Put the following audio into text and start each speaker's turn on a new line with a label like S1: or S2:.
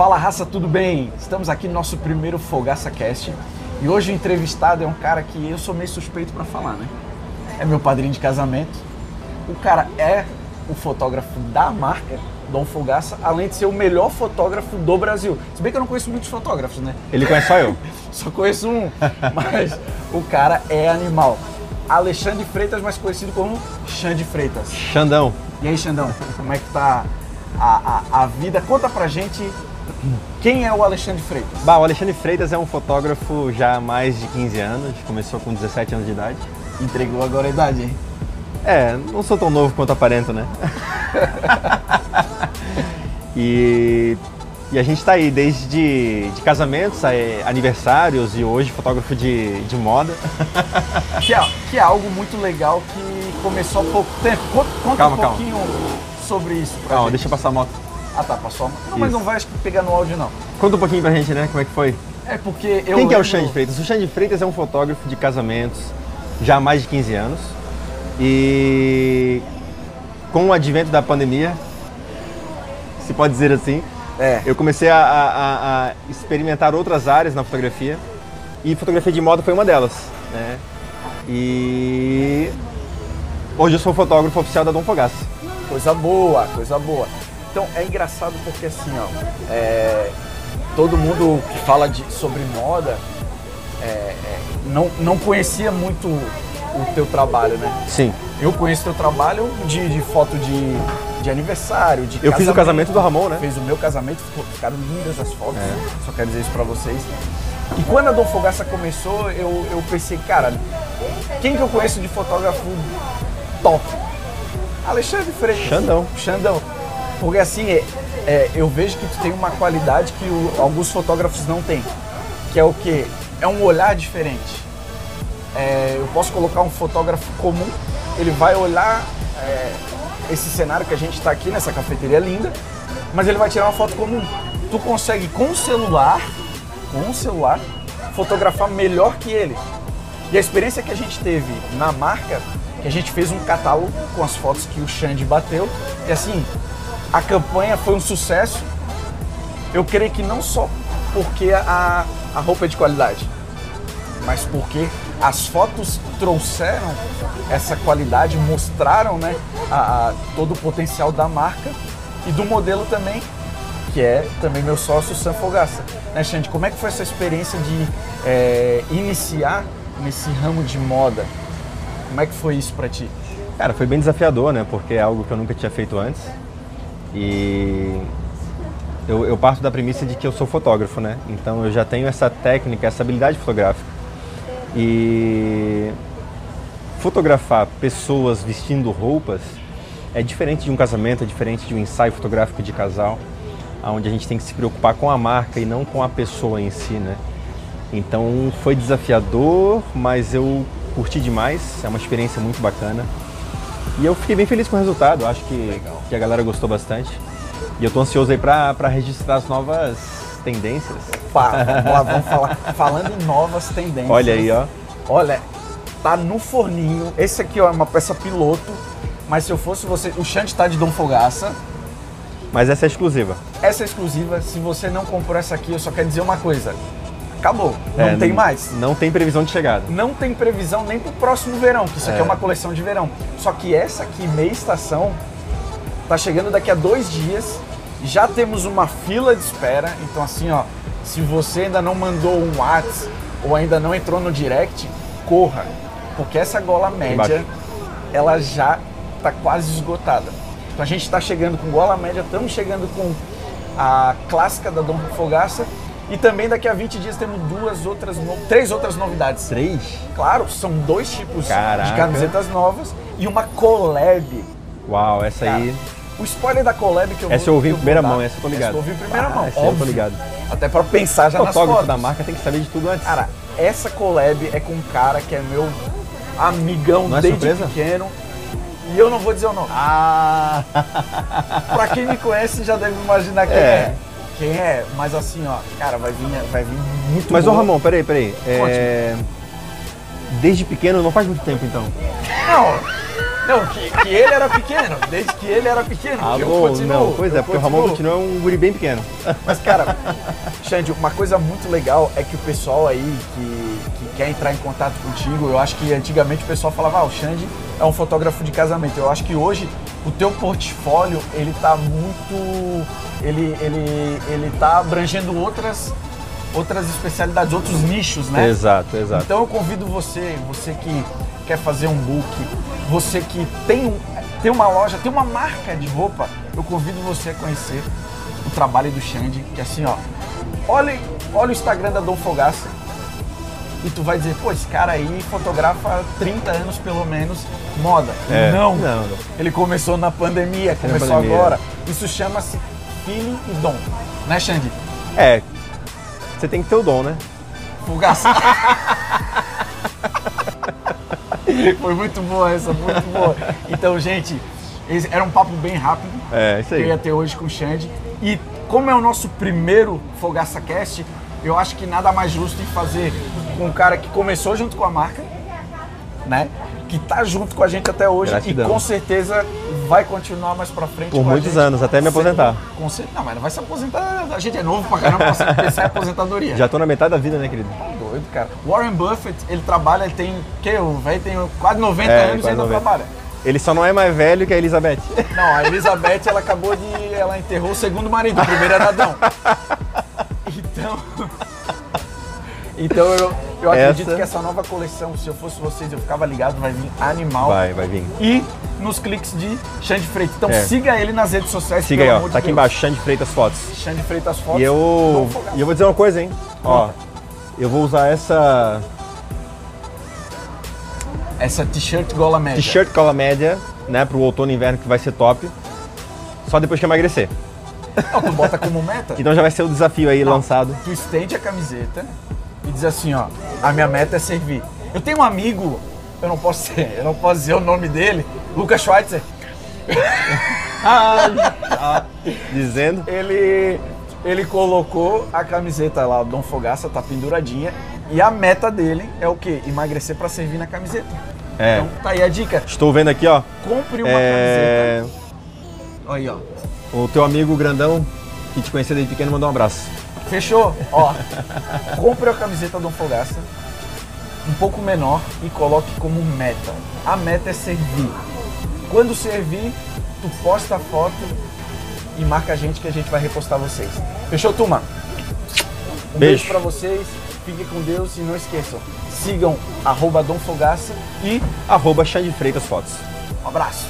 S1: Fala raça, tudo bem? Estamos aqui no nosso primeiro Fogaça Cast e hoje o entrevistado é um cara que eu sou meio suspeito para falar, né? É meu padrinho de casamento. O cara é o fotógrafo da marca Dom Fogaça, além de ser o melhor fotógrafo do Brasil. Se bem que eu não conheço muitos fotógrafos, né?
S2: Ele conhece só eu.
S1: Só conheço um, mas o cara é animal. Alexandre Freitas, mais conhecido como Xande Freitas.
S2: Xandão.
S1: E aí, Xandão, como é que tá a, a, a vida? Conta pra gente quem é o Alexandre Freitas.
S2: Bah, o Alexandre Freitas é um fotógrafo já há mais de 15 anos, começou com 17 anos de idade.
S1: Entregou agora a idade, hein?
S2: É, não sou tão novo quanto aparento, né? e, e a gente está aí desde de casamentos, aniversários e hoje fotógrafo de, de moda.
S1: Que é, que é algo muito legal que começou há pouco tempo. Conta
S2: calma,
S1: um pouquinho
S2: calma.
S1: sobre isso. Pra
S2: Calma,
S1: gente.
S2: deixa eu passar a moto.
S1: Ah tá, passou. a moto. Não, mas
S2: Isso.
S1: não vai pegar no áudio não.
S2: Conta um pouquinho pra gente, né? Como é que foi?
S1: É porque eu
S2: Quem que é o
S1: lembro-
S2: Xande Freitas? O Xande Freitas é um fotógrafo de casamentos já há mais de 15 anos. E com o advento da pandemia, se pode dizer assim,
S1: É.
S2: eu comecei a, a- a experimentar outras áreas na fotografia e fotografia de moda foi uma delas. Né? E hoje eu sou fotógrafo oficial da Dom Fogaça.
S1: Coisa boa, coisa boa. Então é engraçado porque assim, ó, é, todo mundo que fala de, sobre moda é, é, não, não conhecia muito o teu trabalho, né?
S2: Sim.
S1: Eu conheço teu trabalho de, de foto de, de aniversário, de
S2: Eu fiz o casamento do Ramon, né?
S1: Fez o meu casamento, ficaram lindas as fotos, só quero dizer isso pra vocês. E quando a Dom Fogaça começou, eu, eu pensei, cara, quem que eu conheço de fotógrafo top? Alexandre Freitas.
S2: Xandão.
S1: Xandão. Porque assim, é, é, eu vejo que tu tem uma qualidade que o- alguns fotógrafos não têm. Que é o quê? É um olhar diferente. É, eu posso colocar um fotógrafo comum, ele vai olhar é, esse cenário que a gente está aqui nessa cafeteria linda, mas ele vai tirar uma foto comum. Tu consegue com o celular, com o celular, fotografar melhor que ele. E a experiência que a gente teve na marca, que a gente fez um catálogo com as fotos que o Xande bateu, e assim, a campanha foi um sucesso. Eu creio que não só porque a, a roupa é de qualidade, mas porque as fotos trouxeram essa qualidade, mostraram né, a, a- todo o potencial da marca e do modelo também, que é também meu sócio Sam Fogaça. Né, Xande, como é que foi essa experiência de é, iniciar nesse ramo de moda? Como é que foi isso pra ti?
S2: Cara, foi bem desafiador, né? Porque é algo que eu nunca tinha feito antes. E eu, eu parto da premissa de que eu sou fotógrafo, né? Então eu já tenho essa técnica, essa habilidade fotográfica. E fotografar pessoas vestindo roupas é diferente de um casamento, é diferente de um ensaio fotográfico de casal, onde a gente tem que se preocupar com a marca e não com a pessoa em si, né? Então foi desafiador, mas eu curti demais, é uma experiência muito bacana. E eu fiquei bem feliz com o resultado, acho que, que a galera gostou bastante. E eu tô ansioso aí pra, pra registrar as novas tendências.
S1: Pá, vamos lá, vamos falar. Falando em novas tendências.
S2: Olha aí, ó.
S1: Olha, tá no forninho. Esse aqui ó, é uma peça piloto. Mas se eu fosse você, o Xande tá de Dom Fogaça.
S2: Mas essa é exclusiva.
S1: Essa é exclusiva. Se você não comprou essa aqui, eu só quero dizer uma coisa. Acabou. Não
S2: É,
S1: tem mais.
S2: Não tem previsão de chegada.
S1: Não tem previsão nem pro próximo verão, que isso aqui é
S2: É.
S1: uma coleção de verão. Só que essa aqui, meia estação, tá chegando daqui a dois dias. Já temos uma fila de espera. Então assim, ó, se você ainda não mandou um WhatsApp ou ainda não entrou no direct, corra. Porque essa gola média, ela já tá quase esgotada. Então a gente está chegando com gola média, estamos chegando com a clássica da Dom Fogaça. E também daqui a 20 dias temos duas outras, no- três outras novidades.
S2: Três?
S1: Claro, são dois tipos
S2: Caraca.
S1: de camisetas novas e uma collab.
S2: Uau, essa
S1: Cara,
S2: aí.
S1: O spoiler da collab que eu
S2: Essa
S1: vou
S2: eu ouvi em primeira mão, essa eu tô ligado.
S1: Essa eu ouvi em primeira
S2: Ah,
S1: mão,
S2: essa eu tô
S1: óbvio.
S2: ligado.
S1: Até pra pensar já
S2: O
S1: nas
S2: fotógrafo
S1: fotos.
S2: da marca tem que saber de tudo antes.
S1: Cara, essa collab é com um cara que é meu amigão
S2: Não é
S1: desde pequeno. E eu não vou dizer o nome.
S2: Ah!
S1: Pra quem me conhece já deve imaginar quem é.
S2: É.
S1: Quem é, mas assim, ó, cara, vai vir, vai vir muito
S2: Mas, ô
S1: boa.
S2: Ramon, peraí, peraí. É... Desde pequeno, não faz muito tempo então.
S1: Não, Não, que, que ele era pequeno, desde que ele era pequeno.
S2: Ah, bom,
S1: continuo,
S2: não, pois é, porque o Ramon
S1: continuo.
S2: continua um guri bem pequeno.
S1: Mas, cara, Xande, uma coisa muito legal é que o pessoal aí que, que quer entrar em contato contigo, eu acho que antigamente o pessoal falava, ah, o Xande é um fotógrafo de casamento. Eu acho que hoje o teu portfólio, ele tá muito... Ele, ele, ele tá abrangendo outras, outras especialidades, outros nichos, né?
S2: Exato, exato.
S1: Então eu convido você, você que quer fazer um book, você que tem, um, tem uma loja, tem uma marca de roupa, eu convido você a conhecer o trabalho do Xande, que assim, ó, olha, olha o Instagram da Dom Fogaça e tu vai dizer, pô, esse cara aí fotografa há 30 anos pelo menos moda.
S2: É.
S1: Não,
S2: Não,
S1: ele começou na pandemia,
S2: na
S1: começou
S2: pandemia.
S1: agora. Isso chama-se feeling e dom, né Xande?
S2: É, você tem que ter o dom, né?
S1: Fogaça. Foi muito boa essa, muito boa. Então, gente, era um papo bem rápido
S2: É, isso
S1: que eu ia ter hoje com o Xande. E como é o nosso primeiro Fogaça Cast, eu acho que nada mais justo em fazer com um cara que começou junto com a marca, né? Que tá junto com a gente até hoje
S2: Gratidão.
S1: e com certeza vai continuar mais pra frente.
S2: Por muitos
S1: gente.
S2: anos, até me aposentar.
S1: Com certeza. Não, mas não vai se aposentar. A gente é novo pra caramba pra pensar em aposentadoria.
S2: Já tô na metade da vida, né, querido?
S1: Tá doido, cara. Warren Buffett, ele trabalha, ele tem. Que? O velho tem quase 90
S2: É,
S1: anos e ainda
S2: 90.
S1: trabalha.
S2: Ele só não é mais velho que a Elizabeth.
S1: Não, a Elizabeth, ela acabou de. Ela enterrou o segundo marido, o primeiro era Adão. Então. Então eu, eu acredito
S2: Essa-
S1: que essa nova coleção, se eu fosse vocês, eu ficava ligado, vai vir animal.
S2: Vai, vai vir.
S1: E nos cliques de Xande Freitas. Então
S2: É.
S1: siga ele nas redes sociais.
S2: Siga aí, ó. Tá aqui
S1: Deus.
S2: embaixo, Xande Freitas Fotos.
S1: Xande Freitas Fotos.
S2: E eu, e eu vou dizer uma coisa, hein? Ó, eu vou usar essa
S1: Essa t-shirt gola média.
S2: t-shirt cola média, né, pro outono e inverno que vai ser top. Só depois que emagrecer.
S1: Não, tu bota como meta.
S2: Então já vai ser o desafio aí
S1: Não,
S2: lançado.
S1: Tu estende a camiseta e diz assim, ó, a minha meta é servir. Eu tenho um amigo, eu não posso ser, eu não posso dizer o nome dele, Lucas Schweitzer.
S2: Dizendo.
S1: Ele ele colocou a camiseta lá, Dom Fogaça, tá penduradinha, e a meta dele é o quê? Emagrecer pra servir na camiseta.
S2: É.
S1: Então tá aí a dica.
S2: Estou vendo aqui, ó.
S1: Compre uma
S2: É,
S1: camiseta. Aí, ó.
S2: o teu amigo grandão que te conhecia desde pequeno mandou um abraço.
S1: Fechou? Ó, compre a camiseta Dom Fogaça, um pouco menor e coloque como meta. A meta é servir. Quando servir, tu posta a foto e marca a gente que a gente vai repostar vocês. Fechou, turma? Um beijo,
S2: Beijo.
S1: pra vocês, fiquem com Deus e não esqueçam, sigam arroba Dom Fogaça e
S2: Arroba Freitas Fotos.
S1: um abraço.